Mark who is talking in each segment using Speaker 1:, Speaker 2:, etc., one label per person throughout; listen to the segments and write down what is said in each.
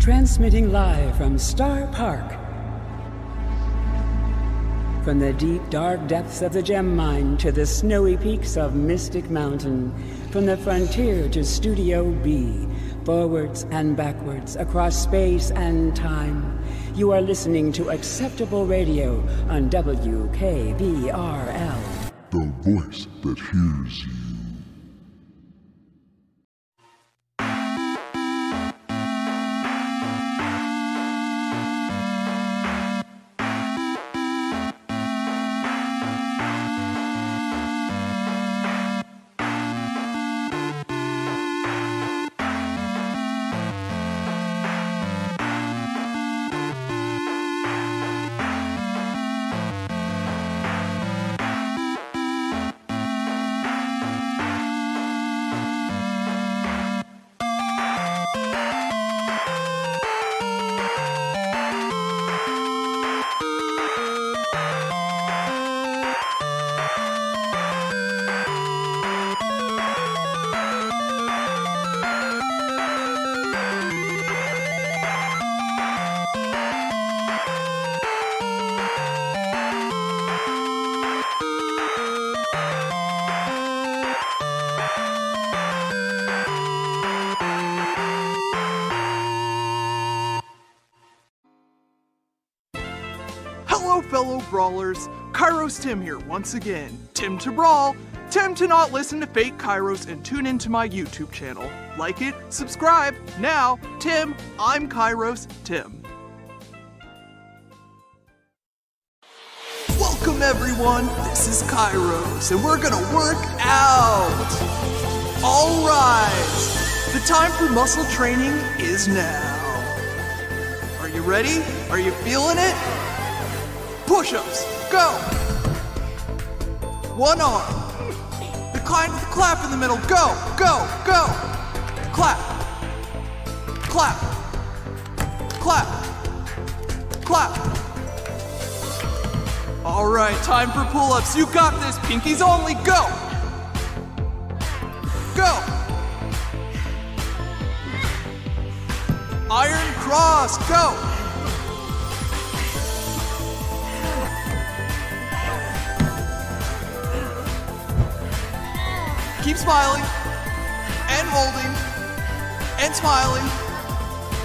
Speaker 1: Transmitting live from Starr Park. From the deep, dark depths of the gem mine to the snowy peaks of Mystic Mountain. From the frontier to Studio B. Forwards and backwards across space and time. You are listening to Acceptable Radio on WKBRL.
Speaker 2: The voice that hears you.
Speaker 3: Brawlers. Kairos Tim here once again. Tim to brawl, Tim to not listen to fake Kairos and tune into my YouTube channel. Like it, subscribe. Now, Tim, I'm Kairos Tim. Welcome, everyone. This is Kairos, and we're gonna work out. All right. The time for muscle training is now. Are you ready? Are you feeling it? Push-ups, go! One arm. Kind with the clap in the middle, go, go, go! Clap. Clap. Clap. Clap. All right, time for pull-ups. You got this. Pinkies only, go! Go! Iron cross, go! Keep smiling and holding and smiling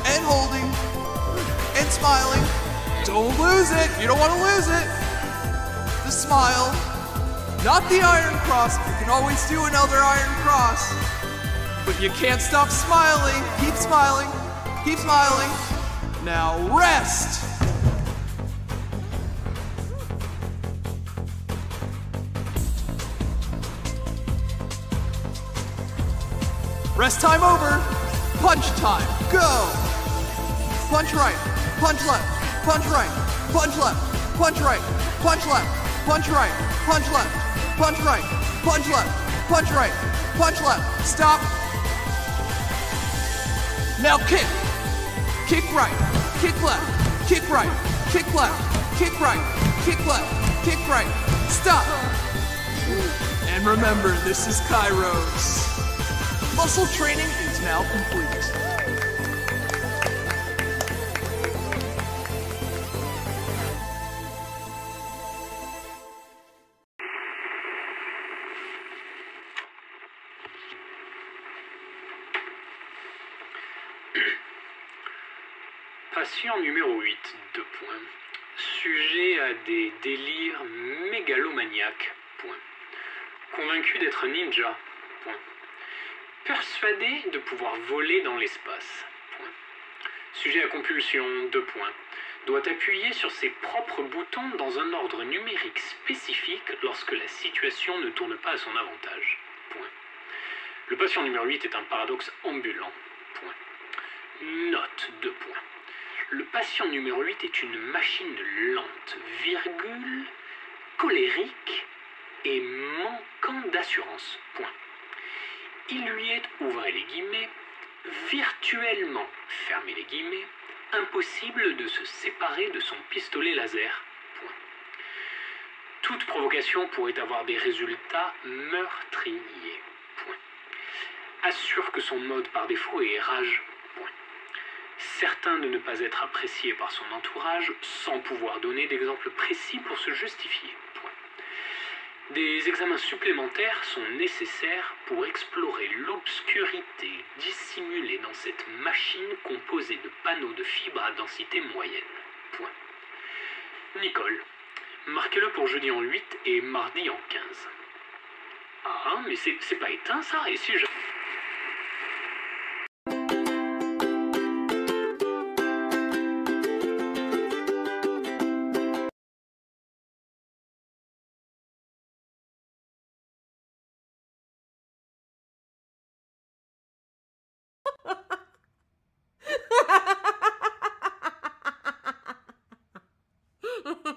Speaker 3: and holding and smiling. Don't lose it. You don't want to lose it. The smile, not the iron cross. You can always do another iron cross. But you can't stop smiling. Keep smiling. Keep smiling. Now rest. Rest time over. Punch time. Go. Punch right. Punch left. Punch right. Punch left. Punch right. Punch left. Punch right. Punch left. Punch right. Punch left. Punch right. Punch left. Stop. Now kick. Kick right. Kick left. Kick right. Kick left. Kick right. Kick left. Kick right. Stop. And remember, this is Kairos. Muscle training is now complete.
Speaker 4: Patient numéro 8, deux points. Sujet à des délires mégalomaniaques. Convaincu d'être un ninja. Persuadé de pouvoir voler dans l'espace. Sujet à compulsion, deux points. Doit appuyer sur ses propres boutons dans un ordre numérique spécifique lorsque la situation ne tourne pas à son avantage. Le patient numéro 8 est un paradoxe ambulant, point. Note, deux points. Le patient numéro 8 est une machine lente, virgule, colérique et manquant d'assurance. Point. Il lui est, ouvrez les guillemets, virtuellement, fermez les guillemets, impossible de se séparer de son pistolet laser. Toute provocation pourrait avoir des résultats meurtriers. Assure que son mode par défaut est rage. Certain de ne pas être apprécié par son entourage, sans pouvoir donner d'exemple précis pour se justifier. Des examens supplémentaires sont nécessaires pour explorer l'obscurité dissimulée dans cette machine composée de panneaux de fibres à densité moyenne. Point. Nicole, marquez-le pour jeudi en 8 et mardi en 15. Ah, mais c'est pas éteint ça Et si je...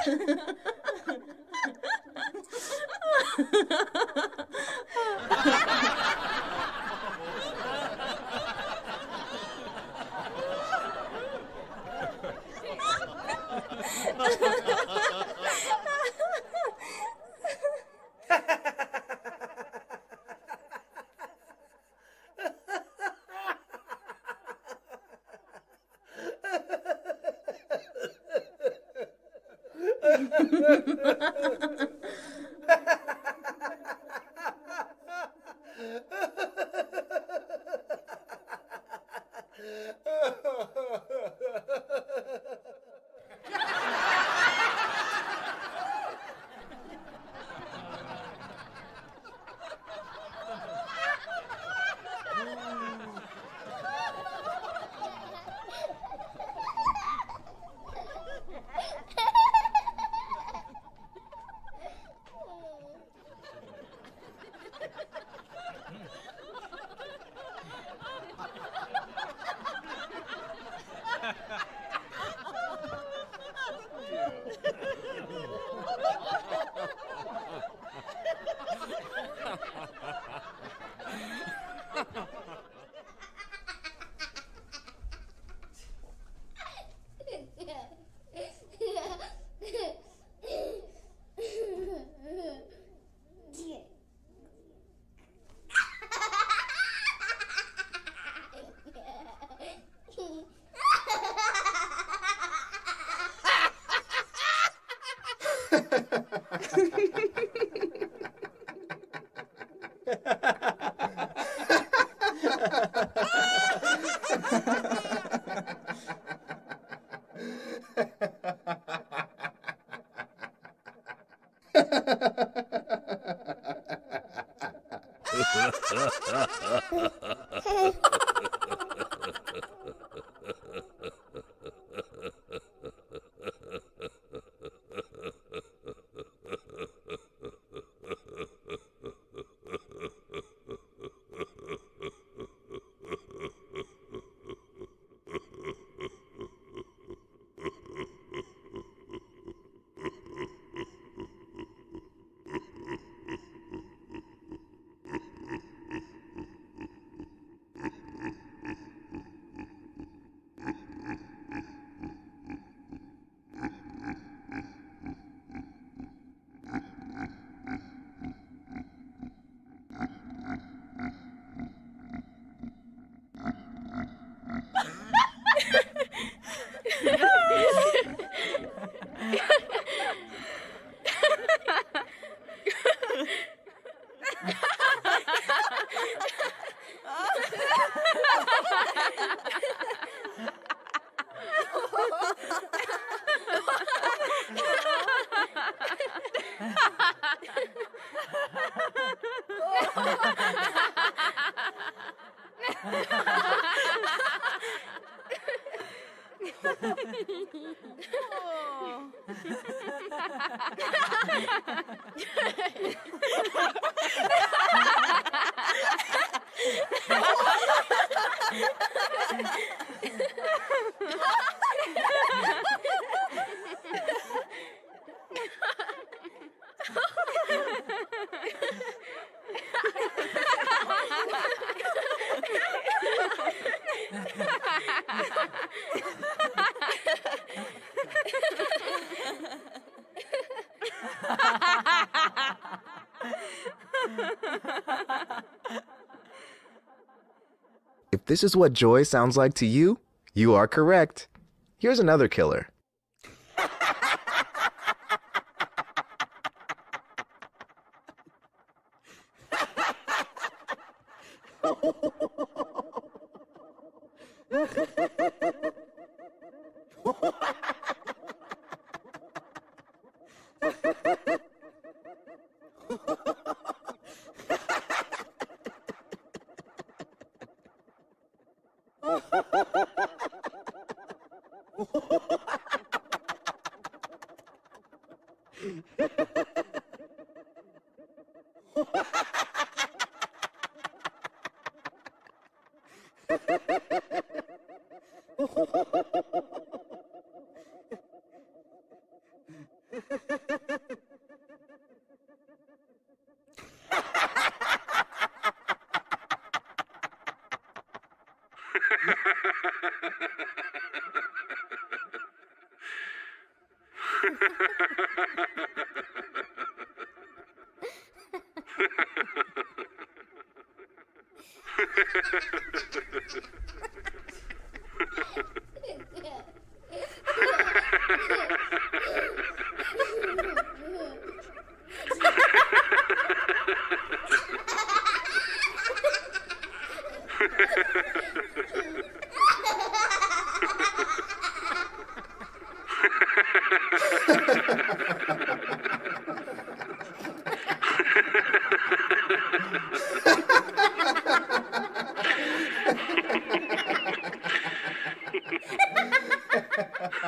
Speaker 5: Ha ha ha ha! this is what joy sounds like to you, you are correct. Here's another killer.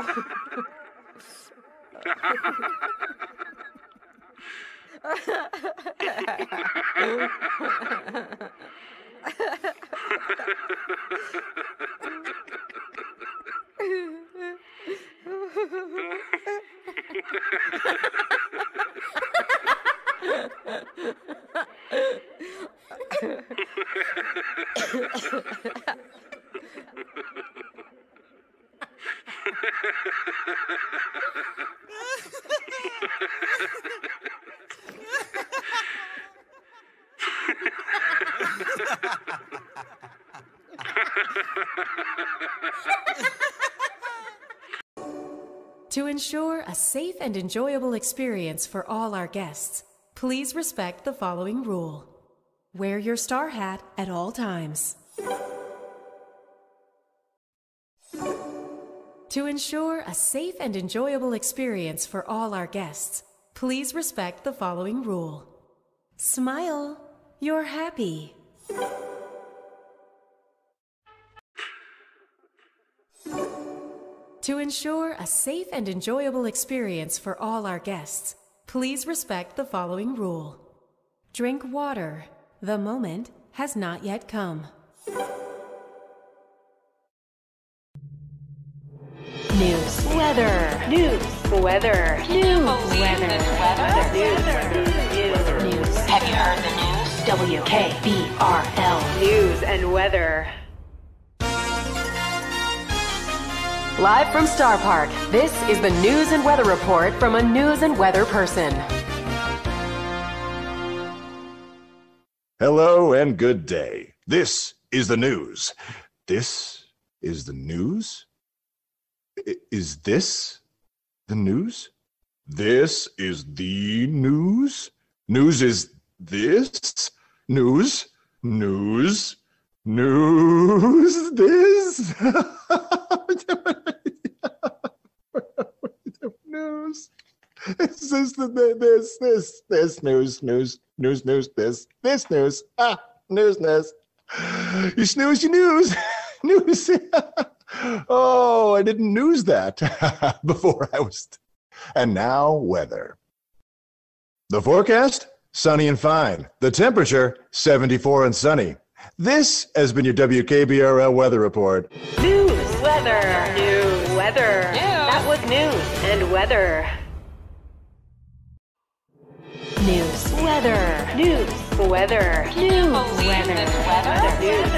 Speaker 6: To ensure a safe and enjoyable experience for all our guests, please respect the following rule Wear your star hat at all times. To ensure a safe and enjoyable experience for all our guests, please respect the following rule Smile, you're happy. To ensure a safe and enjoyable experience for all our guests, please respect the following rule Drink water. The moment has not yet come.
Speaker 7: News. Weather. News. Weather. News. Weather. Weather. News. News. Have you heard the news? WKBRL. News and weather.
Speaker 6: Live from Starr Park, this is the news and weather report from a news and weather person.
Speaker 8: Hello and good day. This is the news. This is the news? Is this the news? This is the news? News is this? News? News? News? This? news? Is this the this this this news news news news this this news. Ah news news. You snooze you news. News. Oh I didn't news that before I was and now weather. The forecast? Sunny and fine. The temperature? 74 and sunny. This has been your WKBRL weather report.
Speaker 7: News. Weather. News. Weather. That was news. and weather. News. Weather. News. Weather. News. Weather. Weather. News.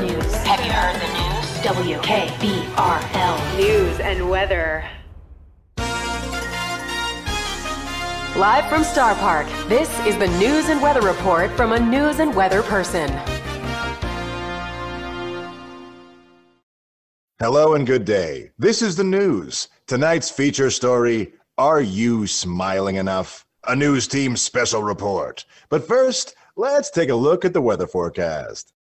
Speaker 7: News. Have you heard the news? WKBRL. News and weather.
Speaker 6: Live from Starr Park, this is the news and weather report from a news and weather person.
Speaker 8: Hello and good day. This is the news. Tonight's feature story Are You Smiling Enough? A news team special report. But first, let's take a look at the weather forecast.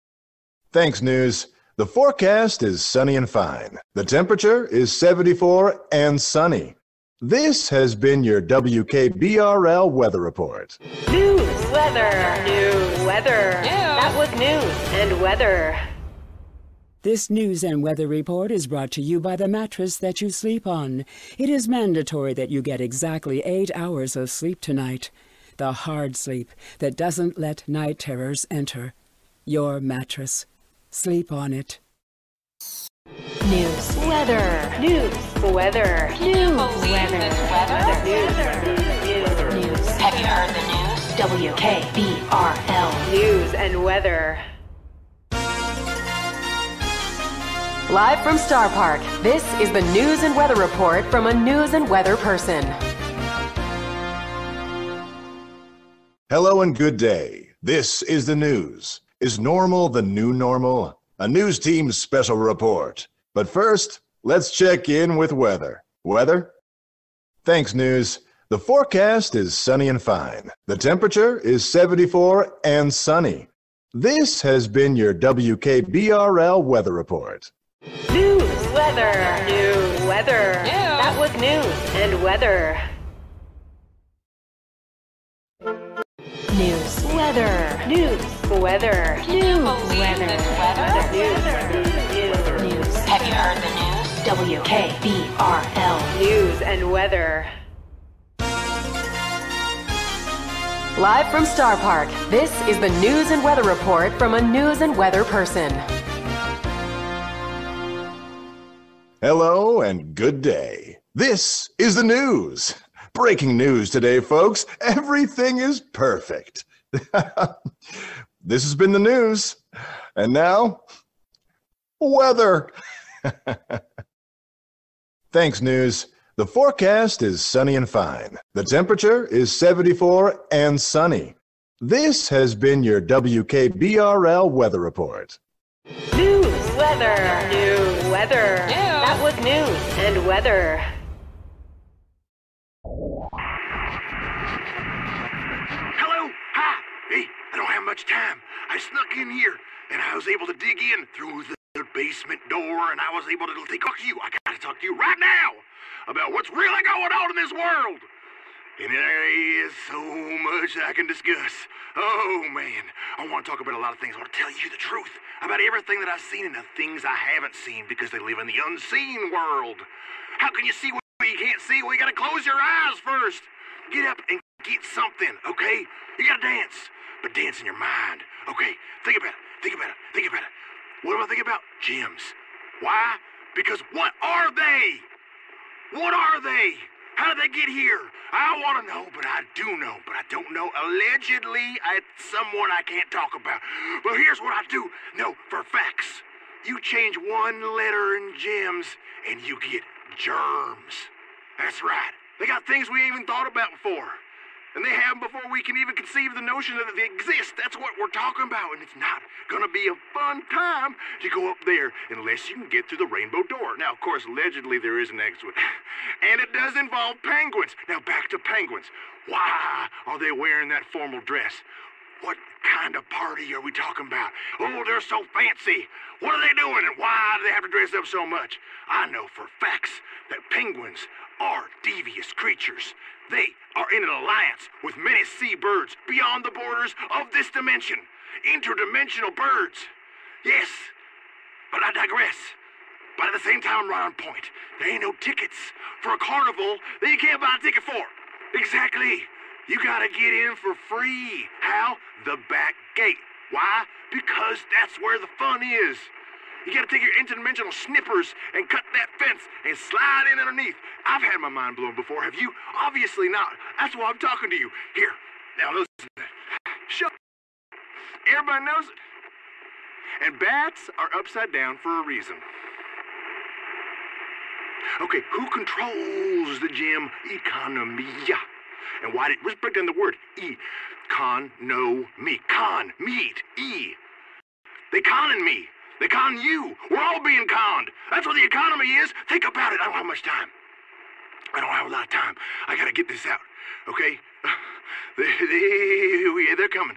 Speaker 8: Thanks, news. The forecast is sunny and fine. The temperature is 74 and sunny. This has been your WKBRL weather report.
Speaker 7: News. Weather. News. Weather. That was news and weather.
Speaker 1: This news and weather report is brought to you by the mattress that you sleep on. It is mandatory that you get exactly eight hours of sleep tonight. The hard sleep that doesn't let night terrors enter. Your mattress. Sleep on it.
Speaker 7: News. Weather. News. Weather. News. Weather. Weather. News. News. Have you heard the news? WKBRL. News and weather.
Speaker 6: Live from Starr Park, this is the news and weather report from a news and weather person.
Speaker 8: Hello and good day. This is the news. Is normal the new normal? A news team special report. But first, let's check in with weather. Weather? Thanks, news. The forecast is sunny and fine. The temperature is 74 and sunny. This has been your WKBRL weather report.
Speaker 7: News, weather, news, weather. That was news and weather. News, weather, news, weather, news, weather, weather, news, news, news. Have you heard the news? WKBRL News and weather.
Speaker 6: Live from Starr Park, this is the news and weather report from a news and weather person.
Speaker 8: Hello and good day. This is the news. Breaking news today, folks. Everything is perfect. this has been the news. And now, weather. Thanks, news. The forecast is sunny and fine. The temperature is 74 and sunny. This has been your WKBRL weather report.
Speaker 7: News, weather, news, weather. That was news and weather.
Speaker 9: Hello? Hi. Hey, I don't have much time. I snuck in here, and I was able to dig in through the basement door, and I was able to talk to you. I gotta talk to you right now about what's really going on in this world. And there is so much I can discuss. Oh, man. I want to talk about a lot of things. I want to tell you the truth about everything that I've seen and the things I haven't seen because they live in the unseen world. How can you see what you can't see? Well, you got to close your eyes first. Get up and get something, okay? You got to dance, but dance in your mind. Okay, think about it. Think about it. Think about it. What do I think about? Gems. Why? Because what are they? What are they? How did they get here? I want to know, but I do know, but I don't know. Allegedly, it's someone I can't talk about. But here's what I do know for facts. You change one letter in gems, and you get germs. That's right. They got things we ain't even thought about before. And they have them before we can even conceive the notion that they exist. That's what we're talking about. And it's not going to be a fun time to go up there unless you can get through the rainbow door. Now, of course, allegedly there is an exit. And it does involve penguins. Now, back to penguins. Why are they wearing that formal dress? What kind of party are we talking about? Oh, they're so fancy. What are they doing and why do they have to dress up so much? I know for facts that penguins are devious creatures. They are in an alliance with many sea birds beyond the borders of this dimension. Interdimensional birds. Yes, but I digress. But at the same time, I'm right on point. There ain't no tickets for a carnival that you can't buy a ticket for. Exactly. You gotta get in for free. How? The back gate. Why? Because that's where the fun is. You gotta take your interdimensional snippers and cut that fence and slide in underneath. I've had my mind blown before. Have you? Obviously not. That's why I'm talking to you. Here. Now listen. Shut. Everybody knows it. And bats are upside down for a reason. Okay, who controls the gym economy? And why did, let's break down the word. E. Con, no, me. Con, meet, E. They conning me. They con you. We're all being conned. That's what the economy is. Think about it. I don't have much time. I don't have a lot of time. I gotta get this out. Okay? They, they, yeah, they're coming.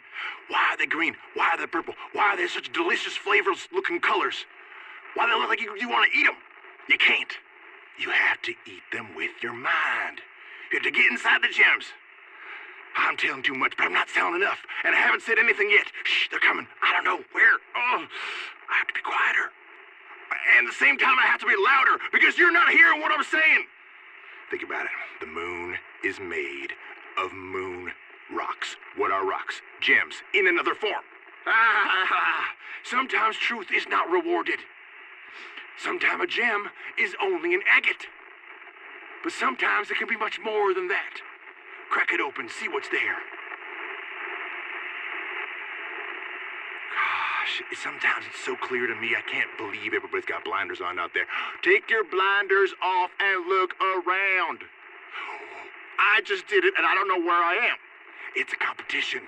Speaker 9: Why are they green? Why are they purple? Why are they such delicious, flavorless looking colors? Why do they look like you, you want to eat them? You can't. You have to eat them with your mind. You have to get inside the gems. I'm telling too much, but I'm not telling enough. And I haven't said anything yet. Shh, they're coming. I don't know where. Oh, I have to be quieter. And at the same time, I have to be louder because you're not hearing what I'm saying. Think about it. The moon is made of moon rocks. What are rocks? Gems in another form. Ah, sometimes truth is not rewarded. Sometimes a gem is only an agate. But sometimes it can be much more than that. Crack it open, see what's there. Gosh, sometimes it's so clear to me, I can't believe everybody's got blinders on out there. Take your blinders off and look around. I just did it, and I don't know where I am. It's a competition.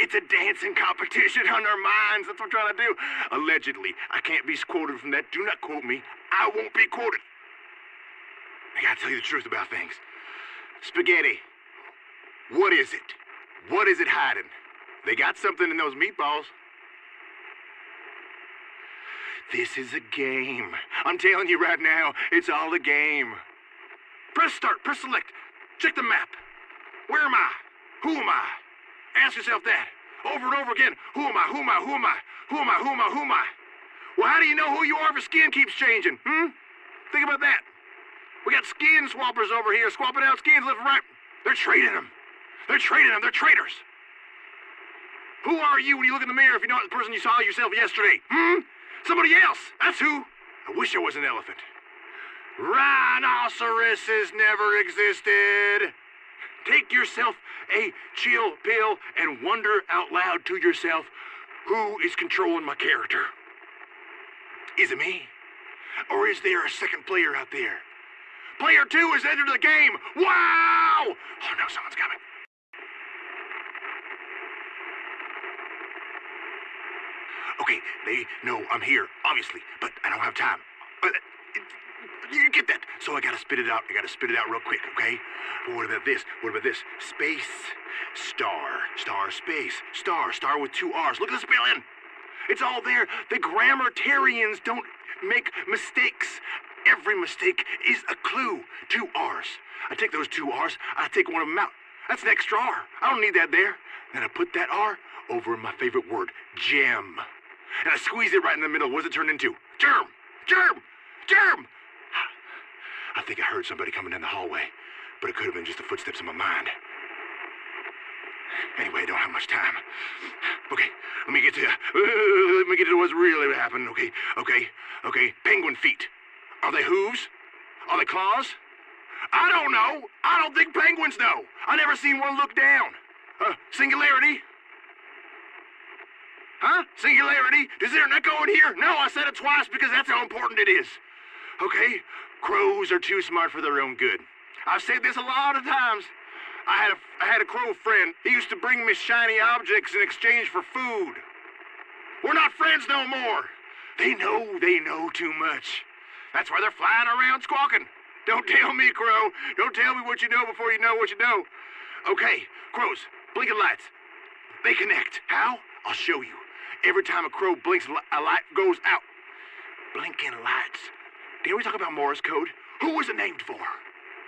Speaker 9: It's a dancing competition on our minds. That's what I'm trying to do. Allegedly. I can't be quoted from that. Do not quote me. I won't be quoted. I gotta tell you the truth about things. Spaghetti. What is it? What is it hiding? They got something in those meatballs. This is a game. I'm telling you right now, it's all a game. Press start, press select. Check the map. Where am I? Who am I? Ask yourself that. Over and over again. Who am I? Who am I? Who am I? Who am I? Who am I? Who am I? Well, how do you know who you are if your skin keeps changing? Hmm? Think about that. We got skin swappers over here, swapping out skins left and right. They're trading them. They're trading them. They're traitors. Who are you when you look in the mirror if you're not the person you saw yourself yesterday? Hmm? Somebody else. That's who. I wish I was an elephant. Rhinoceroses never existed. Take yourself a chill pill and wonder out loud to yourself who is controlling my character? Is it me? Or is there a second player out there? Player two has entered the game. Wow! Oh no, someone's coming. Okay, they know I'm here, obviously, but I don't have time. But uh, you get that? So I gotta spit it out. I gotta spit it out real quick, okay? But what about this? What about this? Space, star, star, space, star, star with two R's. Look at the spelling. It's all there. The grammatarians don't make mistakes. Every mistake is a clue. Two R's. I take those two R's, I take one of them out. That's an extra R. I don't need that there. Then I put that R over my favorite word, gem. And I squeeze it right in the middle. What does it turn into? Germ! Germ! Germ! I think I heard somebody coming down the hallway, but it could have been just the footsteps in my mind. Anyway, I don't have much time. Okay, let me get to let me get to what's really happened. Okay, okay, okay. Penguin feet. Are they hooves? Are they claws? I don't know. I don't think penguins know. I never seen one look down. Uh, singularity. Huh? Singularity? Is there an echo in here? No, I said it twice because that's how important it is. Okay? Crows are too smart for their own good. I've said this a lot of times. I had a, I had a crow friend. He used to bring me shiny objects in exchange for food. We're not friends no more. They know they know too much. That's why they're flying around squawking. Don't tell me, Crow. Don't tell me what you know before you know what you know. Okay, crows, blinking lights. They connect. How? I'll show you. Every time a crow blinks, a light goes out. Blinking lights. Did we talk about Morse code? Who was it named for?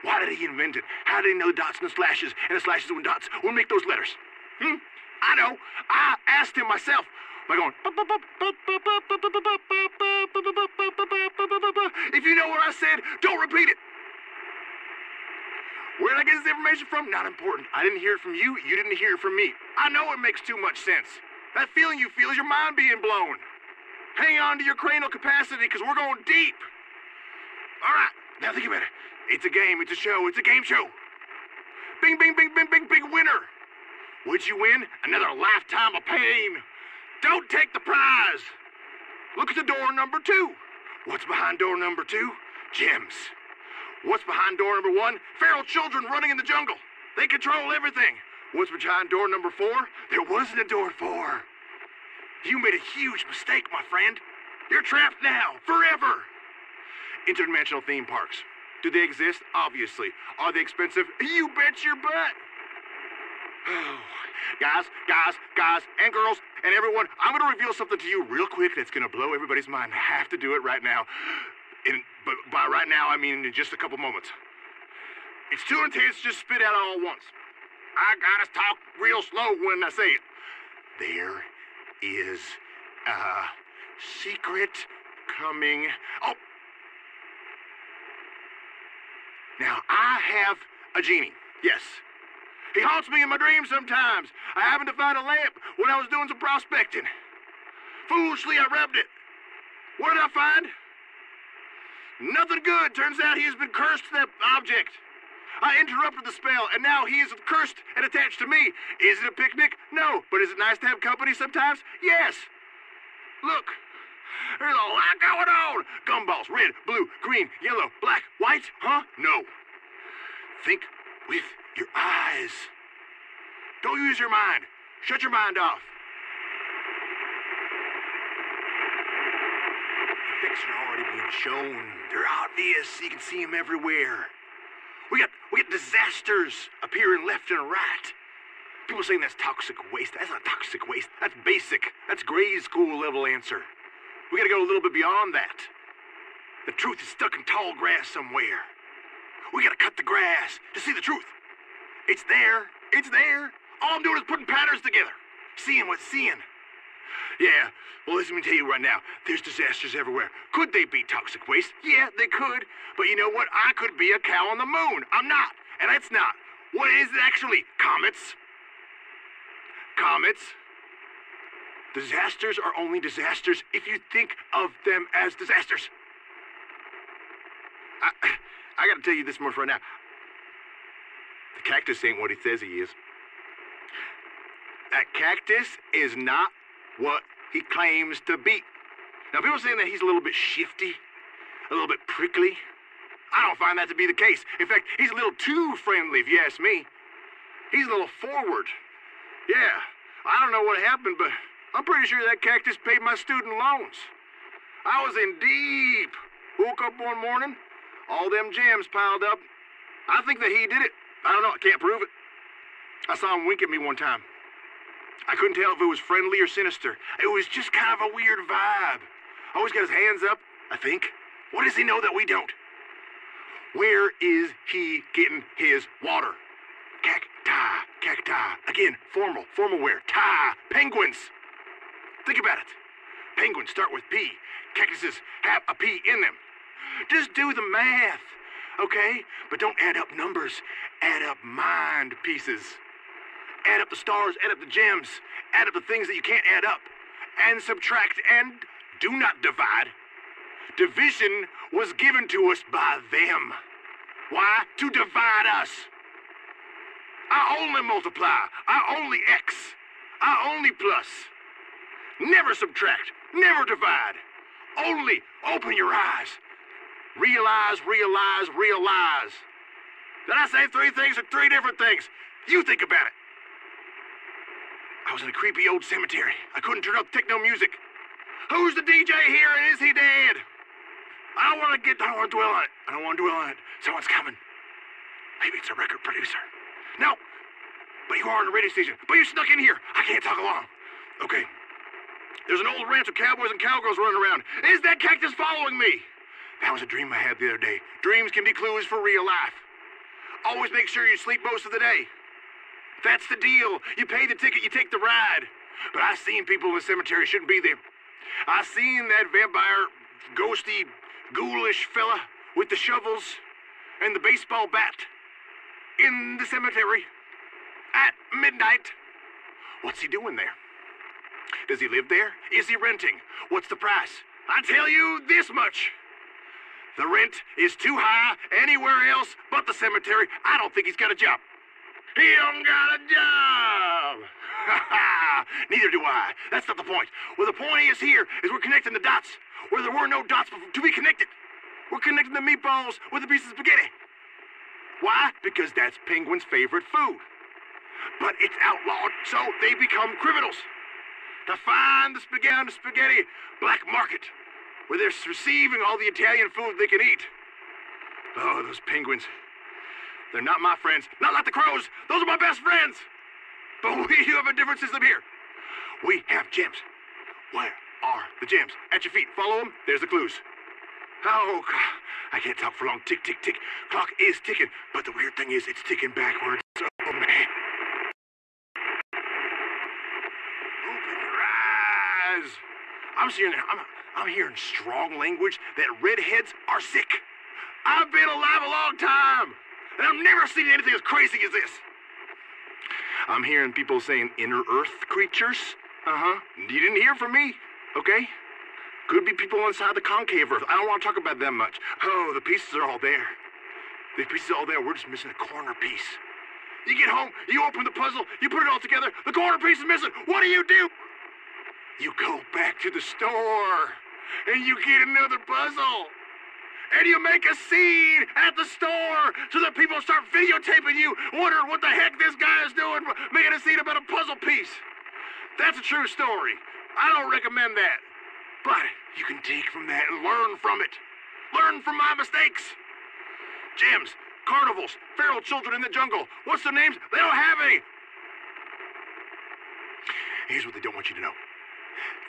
Speaker 9: Why did he invent it? How did he know the dots and the slashes and the slashes and dots would make those letters? Hmm? I know. I asked him myself. By going. If you know what I said, don't repeat it. Where did I get this information from? Not important. I didn't hear it from you. You didn't hear it from me. I know it makes too much sense. That feeling you feel is your mind being blown. Hang on to your cranial capacity because we're going deep. All right, now think about it. It's a game, it's a show, it's a game show. Bing, bing, bing, bing, bing, big winner. What'd you win? Another lifetime of pain. Don't take the prize. Look at the door number two. What's behind door number two? Gems. What's behind door number one? Feral children running in the jungle. They control everything. What's behind door number four? There wasn't a door four. You made a huge mistake, my friend. You're trapped now, forever. Interdimensional theme parks. Do they exist? Obviously. Are they expensive? You bet your butt. Oh. guys, guys, guys, and girls, and everyone, I'm to reveal something to you real quick that's to blow everybody's mind. I have to do it right now. And but by right now, I mean in just a couple moments. It's too intense to just spit out all at once. I gotta talk real slow when I say it. There is a secret coming. Oh! Now, I have a genie. Yes. He haunts me in my dreams sometimes. I happened to find a lamp when I was doing some prospecting. Foolishly, I rubbed it. What did I find? Nothing good. Turns out he has been cursed to that object. I interrupted the spell, and now he is cursed and attached to me. Is it a picnic? No. But is it nice to have company sometimes? Yes. Look. There's a lot going on. Gumballs, red, blue, green, yellow, black, white, huh? No. Think with your eyes. Don't use your mind. Shut your mind off. Effects are already being shown. They're obvious. You can see them everywhere. We got we got disasters appearing left and right. People saying that's toxic waste. That's not toxic waste. That's basic. That's grade school level answer. We gotta go a little bit beyond that. The truth is stuck in tall grass somewhere. We gotta cut the grass to see the truth. It's there. It's there. All I'm doing is putting patterns together. Seeing what's seeing. Yeah, well, listen, let me tell you right now. There's disasters everywhere. Could they be toxic waste? Yeah, they could. But you know what? I could be a cow on the moon. I'm not. And that's not. What is it actually? Comets? Comets? Disasters are only disasters if you think of them as disasters. I, I gotta tell you this much right now. The cactus ain't what he says he is. That cactus is not what he claims to be. Now, people saying that he's a little bit shifty, a little bit prickly. I don't find that to be the case. In fact, he's a little too friendly, if you ask me. He's a little forward. Yeah, I don't know what happened, but I'm pretty sure that cactus paid my student loans. I was in deep. Woke up one morning, all them gems piled up. I think that he did it. I don't know, I can't prove it. I saw him wink at me one time. I couldn't tell if it was friendly or sinister. It was just kind of a weird vibe. Always got his hands up, I think. What does he know that we don't? Where is he getting his water? Cacti, cacti. Again, formal, formal wear. Tie, penguins. Think about it. Penguins start with P. Cactuses have a P in them. Just do the math, okay? But don't add up numbers. Add up mind pieces. Add up the stars, add up the gems, add up the things that you can't add up, and subtract and do not divide. Division was given to us by them. Why? To divide us. I only multiply. I only X. I only plus. Never subtract. Never divide. Only open your eyes. Realize, realize, realize. Did I say three things or three different things? You think about it. I was in a creepy old cemetery. I couldn't turn up techno music. Who's the DJ here and is he dead? I don't want to get, I don't want to dwell on it. I don't want to dwell on it. Someone's coming. Maybe it's a record producer. No, but you are on the radio station. But you snuck in here. I can't talk along. Okay. There's an old ranch of cowboys and cowgirls running around. Is that cactus following me? That was a dream I had the other day. Dreams can be clues for real life. Always make sure you sleep most of the day. That's the deal. You pay the ticket, you take the ride. But I seen people in the cemetery shouldn't be there. I seen that vampire, ghosty, ghoulish fella with the shovels and the baseball bat in the cemetery at midnight. What's he doing there? Does he live there? Is he renting? What's the price? I tell you this much. The rent is too high anywhere else but the cemetery. I don't think he's got a job. He don't got a job. Neither do I. That's not the point. Well, the point is here is we're connecting the dots where there were no dots to be connected. We're connecting the meatballs with a piece of spaghetti. Why? Because that's penguin's favorite food. But it's outlawed, so they become criminals. To find the spaghetti, the spaghetti black market, where they're receiving all the Italian food they can eat. Oh, those penguins. They're not my friends. Not like the crows. Those are my best friends. But we have a different system here. We have gems. Where are the gems? At your feet. Follow them. There's the clues. Oh, God. I can't talk for long. Tick, tick, tick. Clock is ticking. But the weird thing is, it's ticking backwards. Oh, man. Open your eyes. I'm seeing, I'm, I'm hearing strong language that redheads are sick. I've been alive a long time, and I've never seen anything as crazy as this. I'm hearing people saying inner earth creatures. Uh huh. You didn't hear from me, okay? Could be people inside the concave earth. I don't want to talk about them much. Oh, the pieces are all there. The pieces are all there. We're just missing a corner piece. You get home, you open the puzzle, you put it all together, the corner piece is missing. What do you do? You go back to the store and you get another puzzle. And you make a scene at the store so that people start videotaping you, wondering what the heck this guy is doing, making a scene about a puzzle piece. That's a true story. I don't recommend that. But you can take from that and learn from it. Learn from my mistakes. Gems, carnivals, feral children in the jungle. What's their names? They don't have any. Here's what they don't want you to know.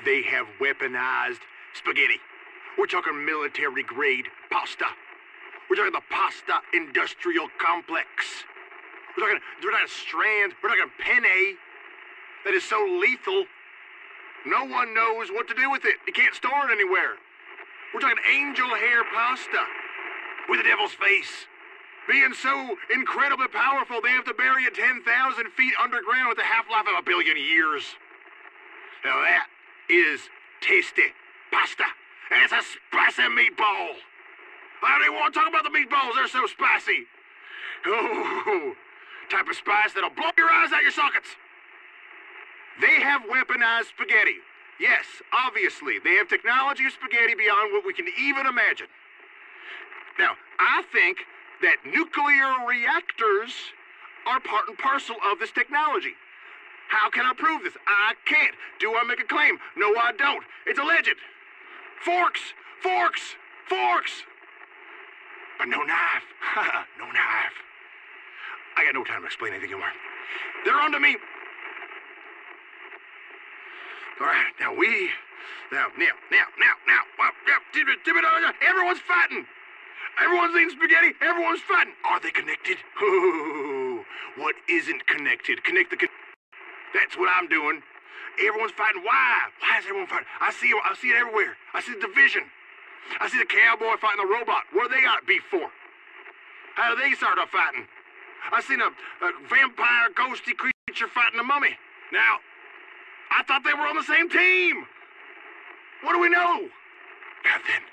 Speaker 9: They have weaponized spaghetti. We're talking military grade pasta. We're talking the pasta industrial complex. We're talking, we're strands, we're talking penne that is so lethal, no one knows what to do with it. You can't store it anywhere. We're talking angel hair pasta with the devil's face. Being so incredibly powerful, they have to bury it 10,000 feet underground with a half-life of a billion years. Now that is tasty pasta. It's a spicy meatball. I don't even want to talk about the meatballs. They're so spicy. Oh, type of spice that'll blow your eyes out of your sockets. They have weaponized spaghetti. Yes, obviously, they have technology of spaghetti beyond what we can even imagine. Now, I think that nuclear reactors are part and parcel of this technology. How can I prove this? I can't. Do I make a claim? No, I don't. It's alleged. Forks! Forks! Forks! But no knife. no knife. I got no time to explain anything anymore. They're onto me. All right, now we, now, now, now, now, now, well, oh, uh, yeah, everyone's fighting. Everyone's eating spaghetti. Everyone's fighting. Are they connected? What isn't connected? Connect the. Con- That's what I'm doing. Everyone's fighting. Why? Why is everyone fighting? I see. I see it everywhere. I see the division. I see the cowboy fighting the robot. What do they got beef for? How do they start up fighting? I seen a, a vampire ghosty creature fighting a mummy. Now, I thought they were on the same team. What do we know? Nothing.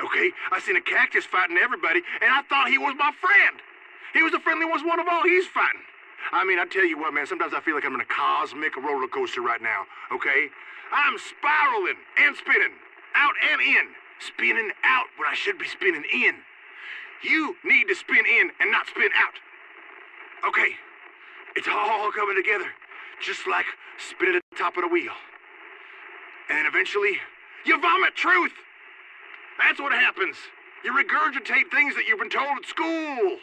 Speaker 9: Okay, I seen a cactus fighting everybody, and I thought he was my friend. He was the friendly one of all. He's fighting. I mean, I tell you what, man, sometimes I feel like I'm in a cosmic roller coaster right now, okay? I'm spiraling and spinning, out and in, spinning out when I should be spinning in. You need to spin in and not spin out. Okay, it's all coming together, just like spinning at the top of the wheel. And eventually, you vomit truth. That's what happens. You regurgitate things that you've been told at school.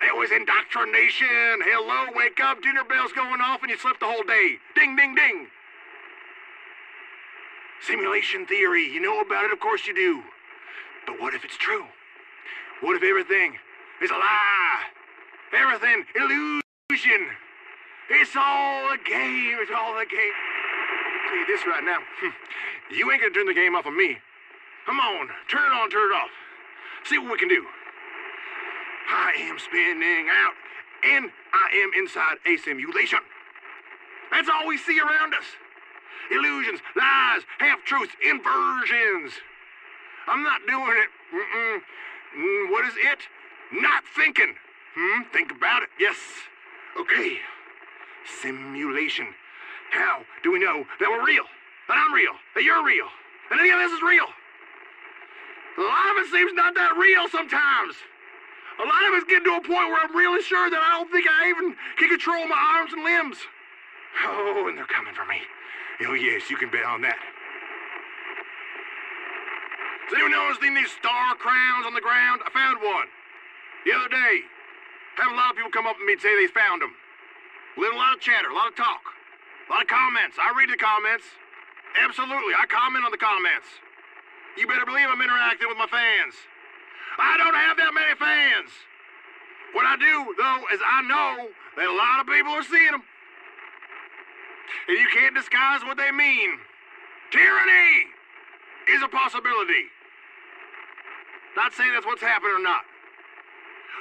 Speaker 9: It was indoctrination. Hello, wake up, dinner bell's going off, and you slept the whole day. Ding, ding, ding. Simulation theory. You know about it, of course you do. But what if it's true? What if everything is a lie? Everything illusion. It's all a game. It's all a game. You this right now. Hmm, you ain't gonna turn the game off of me. Come on, turn it on, turn it off. See what we can do. I am spinning out, and I am inside a simulation. That's all we see around us. Illusions, lies, half-truths, inversions. I'm not doing it. Mm-mm. Mm, what is it? Not thinking. Hmm? Think about it. Yes. Okay. Simulation. How do we know that we're real? That I'm real? That you're real? That any of this is real? A lot of it seems not that real sometimes. A lot of it's getting to a point where I'm really sure that I don't think I even can control my arms and limbs. Oh, and they're coming for me. Oh, yes, you can bet on that. Has anyone noticed these star crowns on the ground? I found one the other day. Had a lot of people come up to me and say they found them. A little lot of chatter, a lot of talk, a lot of comments. I read the comments. Absolutely, I comment on the comments. You better believe I'm interacting with my fans. I don't have that many fans. What I do, though, is I know that a lot of people are seeing them. And you can't disguise what they mean. Tyranny is a possibility. Not saying that's what's happened or not.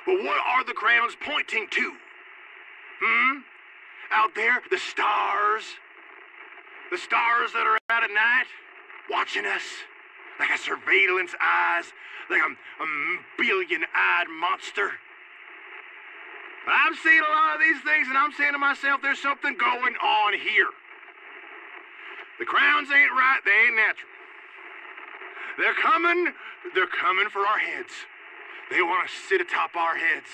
Speaker 9: But what are the crowns pointing to? Hmm? Out there, the stars. The stars that are out at night, watching us like a surveillance eyes, like a, a billion-eyed monster. But I'm seeing a lot of these things, and I'm saying to myself, there's something going on here. The crowns ain't right, they ain't natural. They're coming, they're coming for our heads. They want to sit atop our heads.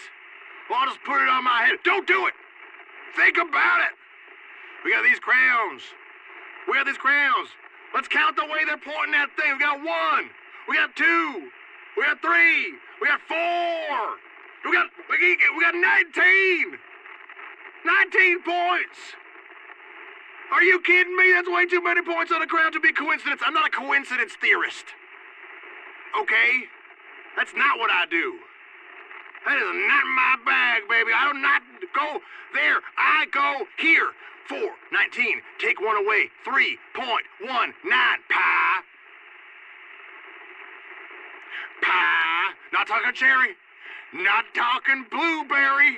Speaker 9: Well, I'll just put it on my head. Don't do it. Think about it. We got these crowns. We got these crowns. Let's count the way they're pointing that thing. We got one. We got two. We got three. We got four. We got we got 19. 19 points. Are you kidding me? That's way too many points on a crowd to be coincidence. I'm not a coincidence theorist. Okay? That's not what I do. That is not my bag, baby. I do not go there. I go here. Four, 19. Take one away. 3.19. Pie. Pie. Not talking cherry. Not talking blueberry.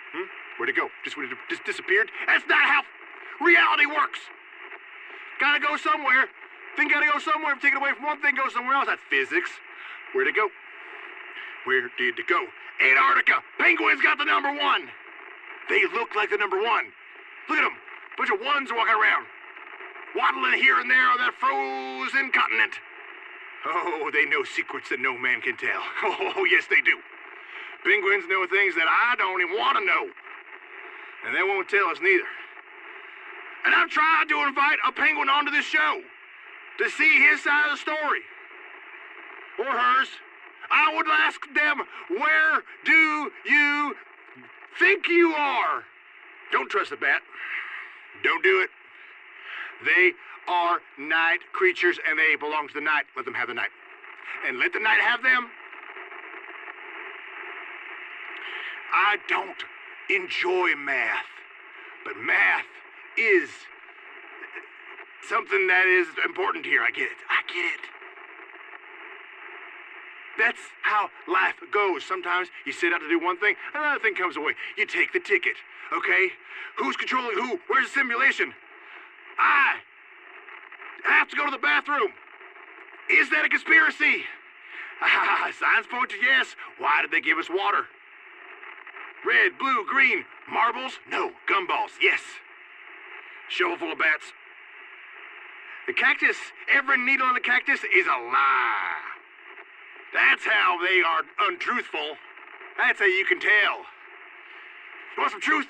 Speaker 9: Where'd it go? Just, just disappeared? That's not how reality works. Gotta go somewhere. Thing gotta go somewhere. If take it away from one thing, go somewhere else. That's physics. Where'd it go? Where did it go? Antarctica. Penguins got the number one. They look like the number one. Look at them. Bunch of ones walking around. Waddling here and there on that frozen continent. Oh, they know secrets that no man can tell. Oh, yes, they do. Penguins know things that I don't even want to know. And they won't tell us neither. And I've tried to invite a penguin onto this show to see his side of the story. Or hers. I would ask them, where do you think you are? Don't trust the bat. Don't do it. They are night creatures and they belong to the night. Let them have the night. And let the night have them. I don't enjoy math, but math is something that is important here. I get it. I get it. That's how life goes. Sometimes you set out to do one thing, another thing comes away. You take the ticket, okay? Who's controlling who? Where's the simulation? I have to go to the bathroom. Is that a conspiracy? Ah, signs point to yes. Why did they give us water? Red, blue, green. Marbles? No. Gumballs? Yes. Shovel full of bats. The cactus, every needle on the cactus is a lie. That's how they are untruthful. That's how you can tell. You want some truth?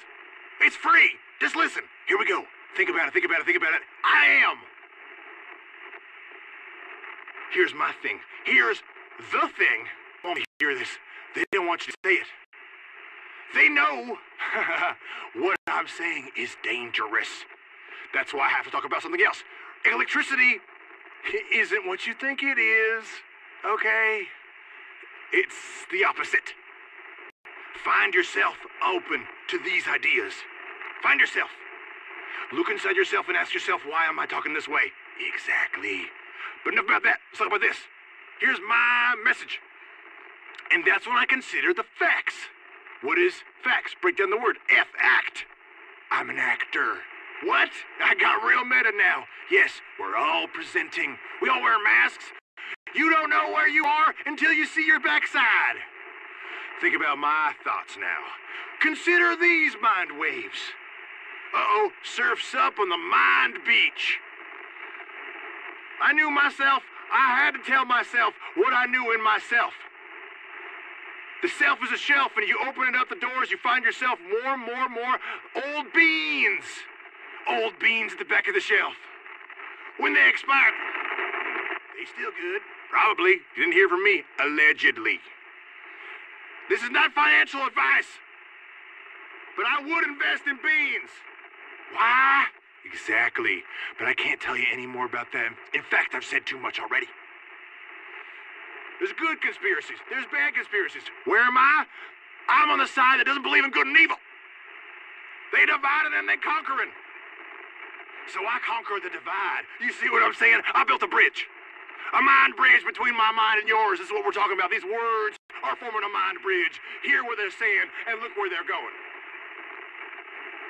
Speaker 9: It's free. Just listen. Here we go. Think about it, think about it, think about it. I am. Here's my thing. Here's the thing. Want me to hear this? They don't want you to say it. They know what I'm saying is dangerous. That's why I have to talk about something else. Electricity isn't what you think it is, okay? It's the opposite. Find yourself open to these ideas. Find yourself. Look inside yourself and ask yourself, why am I talking this way? Exactly. But enough about that. Let's talk about this. Here's my message. And that's what I consider the facts. What is facts? Break down the word. F act. I'm an actor. What? I got real meta now. Yes, we're all presenting. We all wear masks. You don't know where you are until you see your backside. Think about my thoughts now. Consider these mind waves. Uh-oh, surf's up on the mind beach. I knew myself. I had to tell myself what I knew in myself. The self is a shelf, and you open it up the doors, you find yourself more, more, more old beans. Old beans at the back of the shelf. When they expire, they still good. Probably. You didn't hear from me. Allegedly. This is not financial advice. But I would invest in beans. Why? Exactly. But I can't tell you any more about them. In fact, I've said too much already. There's good conspiracies. There's bad conspiracies. Where am I? I'm on the side that doesn't believe in good and evil. They divided and they conquering. So I conquer the divide. You see what I'm saying? I built a bridge. A mind bridge between my mind and yours. This is what we're talking about. These words are forming a mind bridge. Hear what they're saying and look where they're going.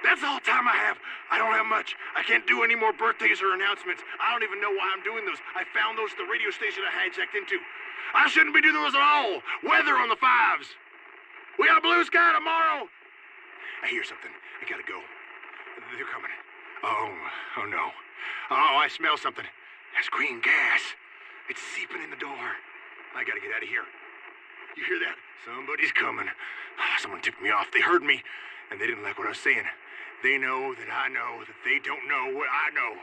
Speaker 9: That's all time I have. I don't have much. I can't do any more birthdays or announcements. I don't even know why I'm doing those. I found those at the radio station I hijacked into. I shouldn't be doing this at all. Weather on the fives. We got a blue sky tomorrow. I hear something. I gotta go. They're coming. Oh, oh no. Oh, I smell something. That's green gas. It's seeping in the door. I gotta get out of here. You hear that? Somebody's coming. Ah, someone tipped me off. They heard me, and they didn't like what I was saying. They know that I know that they don't know what I know.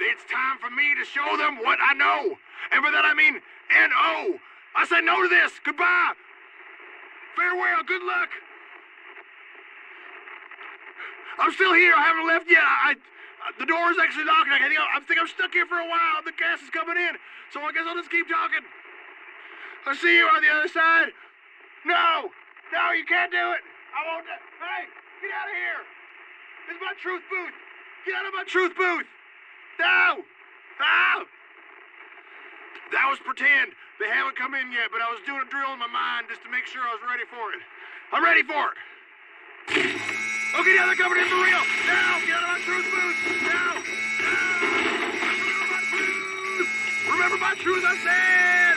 Speaker 9: It's time for me to show them what I know. And by that I mean N-O. I said no to this. Goodbye. Farewell. Good luck. I'm still here. I haven't left yet. I, I the door is actually locking. I think, I think I'm stuck here for a while. The gas is coming in. So I guess I'll just keep talking. I'll see you on the other side. No. No, you can't do it. I won't. Hey, get out of here. This is my truth booth. Get out of my truth booth. No. No. That was pretend. They haven't come in yet, but I was doing a drill in my mind just to make sure I was ready for it. I'm ready for it. Okay, now they're coming in for real. Now, get out of my truth booth. Now. Now. Remember my truth, I said.